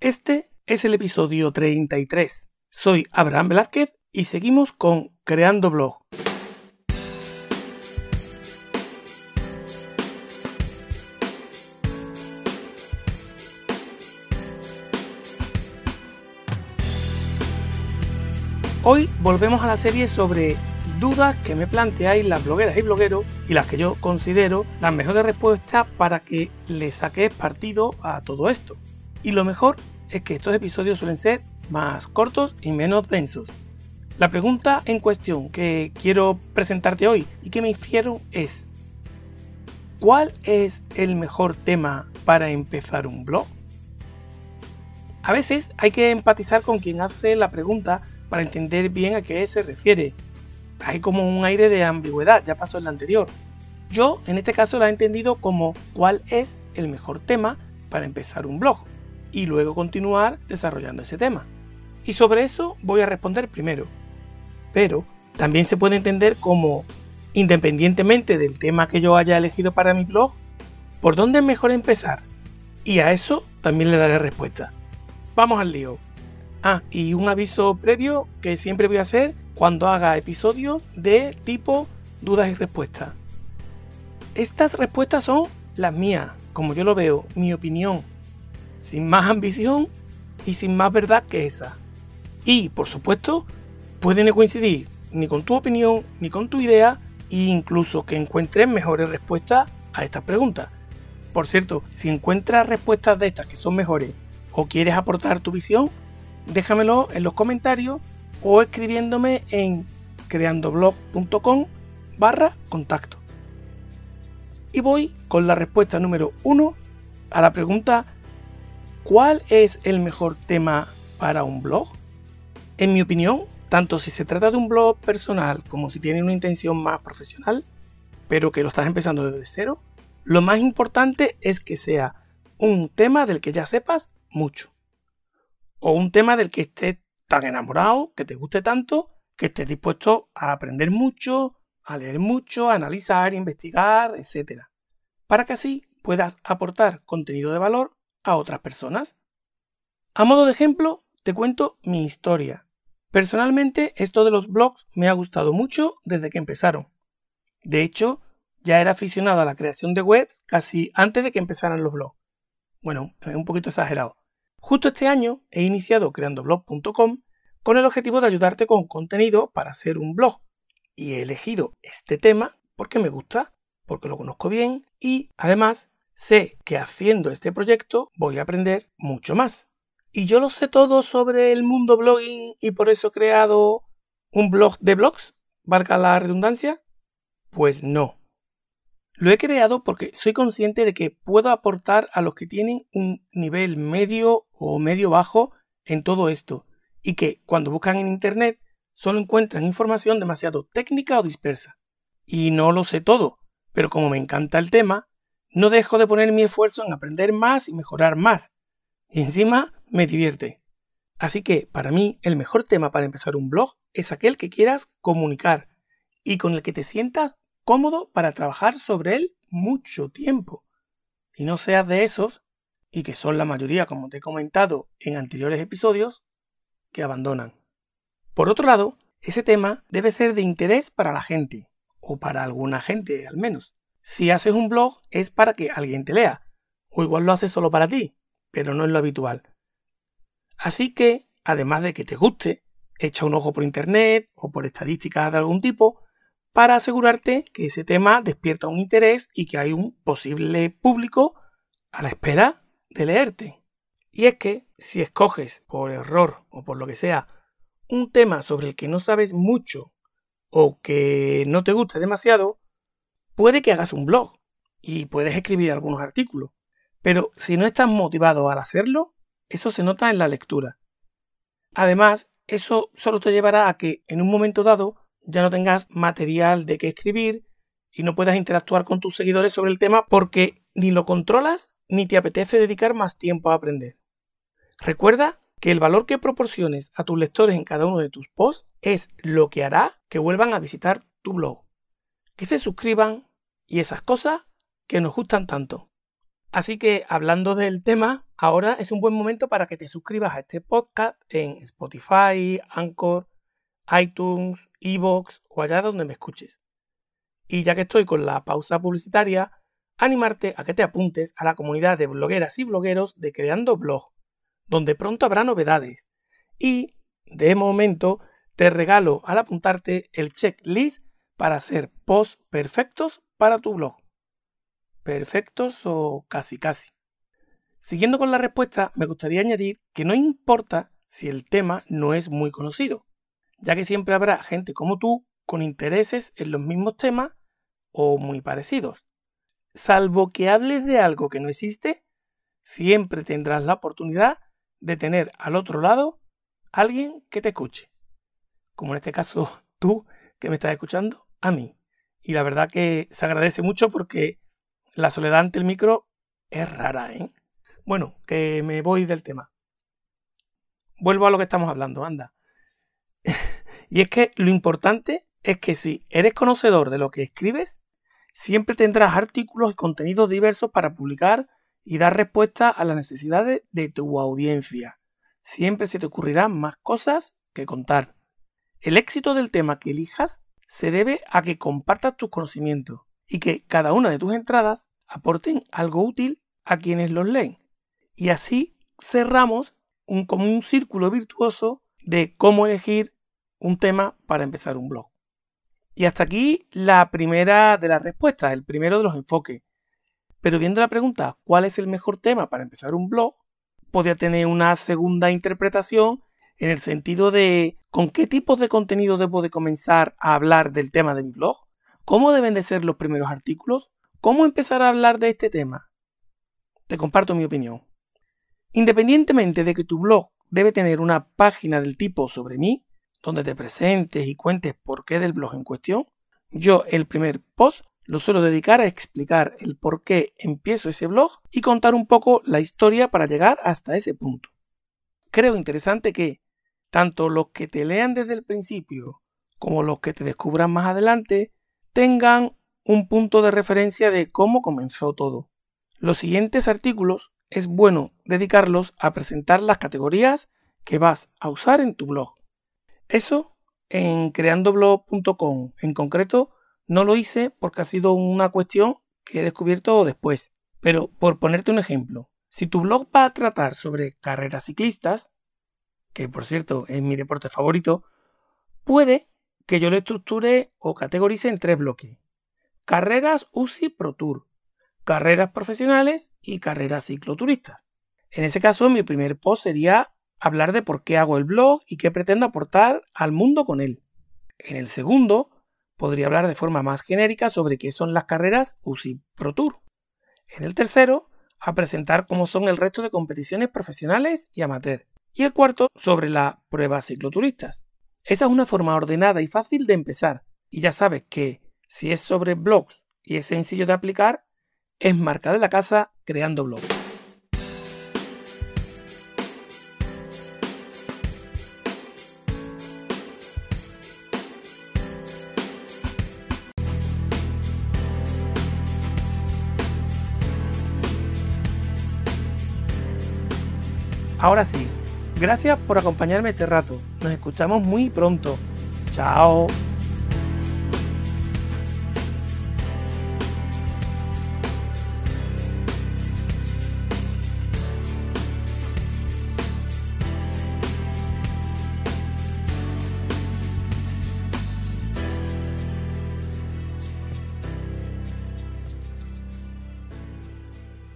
Este es el episodio 33. Soy Abraham Velázquez y seguimos con Creando Blog. Hoy volvemos a la serie sobre dudas que me planteáis las blogueras y blogueros y las que yo considero las mejores respuestas para que le saquéis partido a todo esto. Y lo mejor es que estos episodios suelen ser más cortos y menos densos. La pregunta en cuestión que quiero presentarte hoy y que me hicieron es ¿Cuál es el mejor tema para empezar un blog? A veces hay que empatizar con quien hace la pregunta para entender bien a qué se refiere. Hay como un aire de ambigüedad, ya pasó en la anterior. Yo en este caso la he entendido como cuál es el mejor tema para empezar un blog y luego continuar desarrollando ese tema. Y sobre eso voy a responder primero. Pero también se puede entender como, independientemente del tema que yo haya elegido para mi blog, ¿por dónde es mejor empezar? Y a eso también le daré respuesta. Vamos al lío. Ah, y un aviso previo que siempre voy a hacer cuando haga episodios de tipo dudas y respuestas. Estas respuestas son las mías, como yo lo veo, mi opinión, sin más ambición y sin más verdad que esa. Y, por supuesto, puede no coincidir ni con tu opinión ni con tu idea e incluso que encuentres mejores respuestas a estas preguntas. Por cierto, si encuentras respuestas de estas que son mejores o quieres aportar tu visión, déjamelo en los comentarios o escribiéndome en creandoblog.com barra contacto. Y voy con la respuesta número uno a la pregunta ¿Cuál es el mejor tema para un blog? En mi opinión, tanto si se trata de un blog personal como si tiene una intención más profesional, pero que lo estás empezando desde cero, lo más importante es que sea un tema del que ya sepas mucho. O un tema del que estés tan enamorado, que te guste tanto, que estés dispuesto a aprender mucho, a leer mucho, a analizar, investigar, etc. Para que así puedas aportar contenido de valor a otras personas. A modo de ejemplo, te cuento mi historia. Personalmente, esto de los blogs me ha gustado mucho desde que empezaron. De hecho, ya era aficionado a la creación de webs casi antes de que empezaran los blogs. Bueno, es un poquito exagerado. Justo este año he iniciado creandoblog.com con el objetivo de ayudarte con contenido para hacer un blog. Y he elegido este tema porque me gusta, porque lo conozco bien y además sé que haciendo este proyecto voy a aprender mucho más. ¿Y yo lo sé todo sobre el mundo blogging y por eso he creado un blog de blogs? ¿Valga la redundancia? Pues no. Lo he creado porque soy consciente de que puedo aportar a los que tienen un nivel medio o medio bajo en todo esto y que cuando buscan en Internet solo encuentran información demasiado técnica o dispersa. Y no lo sé todo, pero como me encanta el tema, no dejo de poner mi esfuerzo en aprender más y mejorar más. Y encima me divierte. Así que para mí el mejor tema para empezar un blog es aquel que quieras comunicar y con el que te sientas cómodo para trabajar sobre él mucho tiempo. Y no seas de esos, y que son la mayoría como te he comentado en anteriores episodios, que abandonan. Por otro lado, ese tema debe ser de interés para la gente, o para alguna gente al menos. Si haces un blog es para que alguien te lea, o igual lo haces solo para ti, pero no es lo habitual. Así que, además de que te guste, echa un ojo por internet o por estadísticas de algún tipo para asegurarte que ese tema despierta un interés y que hay un posible público a la espera de leerte. Y es que si escoges por error o por lo que sea un tema sobre el que no sabes mucho o que no te guste demasiado, Puede que hagas un blog y puedes escribir algunos artículos, pero si no estás motivado al hacerlo, eso se nota en la lectura. Además, eso solo te llevará a que en un momento dado ya no tengas material de qué escribir y no puedas interactuar con tus seguidores sobre el tema porque ni lo controlas ni te apetece dedicar más tiempo a aprender. Recuerda que el valor que proporciones a tus lectores en cada uno de tus posts es lo que hará que vuelvan a visitar tu blog, que se suscriban y esas cosas que nos gustan tanto. Así que hablando del tema, ahora es un buen momento para que te suscribas a este podcast en Spotify, Anchor, iTunes, Evox o allá donde me escuches. Y ya que estoy con la pausa publicitaria, animarte a que te apuntes a la comunidad de blogueras y blogueros de Creando Blog, donde pronto habrá novedades. Y, de momento, te regalo al apuntarte el checklist para hacer posts perfectos para tu blog. Perfectos o casi casi. Siguiendo con la respuesta, me gustaría añadir que no importa si el tema no es muy conocido, ya que siempre habrá gente como tú con intereses en los mismos temas o muy parecidos. Salvo que hables de algo que no existe, siempre tendrás la oportunidad de tener al otro lado alguien que te escuche. Como en este caso tú que me estás escuchando, a mí. Y la verdad que se agradece mucho porque la soledad ante el micro es rara, ¿eh? Bueno, que me voy del tema. Vuelvo a lo que estamos hablando, anda. y es que lo importante es que si eres conocedor de lo que escribes, siempre tendrás artículos y contenidos diversos para publicar y dar respuesta a las necesidades de tu audiencia. Siempre se te ocurrirán más cosas que contar. El éxito del tema que elijas se debe a que compartas tus conocimientos y que cada una de tus entradas aporten algo útil a quienes los leen. Y así cerramos un, como un círculo virtuoso de cómo elegir un tema para empezar un blog. Y hasta aquí la primera de las respuestas, el primero de los enfoques. Pero viendo la pregunta, ¿cuál es el mejor tema para empezar un blog? Podría tener una segunda interpretación en el sentido de ¿con qué tipos de contenido debo de comenzar a hablar del tema de mi blog? ¿Cómo deben de ser los primeros artículos? ¿Cómo empezar a hablar de este tema? Te comparto mi opinión. Independientemente de que tu blog debe tener una página del tipo sobre mí, donde te presentes y cuentes por qué del blog en cuestión, yo el primer post lo suelo dedicar a explicar el por qué empiezo ese blog y contar un poco la historia para llegar hasta ese punto. Creo interesante que tanto los que te lean desde el principio como los que te descubran más adelante tengan un punto de referencia de cómo comenzó todo. Los siguientes artículos es bueno dedicarlos a presentar las categorías que vas a usar en tu blog. Eso en creandoblog.com en concreto no lo hice porque ha sido una cuestión que he descubierto después. Pero por ponerte un ejemplo, si tu blog va a tratar sobre carreras ciclistas, que por cierto es mi deporte favorito, puede que yo lo estructure o categorice en tres bloques. Carreras UCI Pro Tour, carreras profesionales y carreras cicloturistas. En ese caso, mi primer post sería hablar de por qué hago el blog y qué pretendo aportar al mundo con él. En el segundo, podría hablar de forma más genérica sobre qué son las carreras UCI Pro Tour. En el tercero, a presentar cómo son el resto de competiciones profesionales y amateur. Y el cuarto, sobre las pruebas cicloturistas. Esa es una forma ordenada y fácil de empezar. Y ya sabes que si es sobre blogs y es sencillo de aplicar, es marca de la casa creando blogs. Ahora sí, gracias por acompañarme este rato. Nos escuchamos muy pronto. Chao.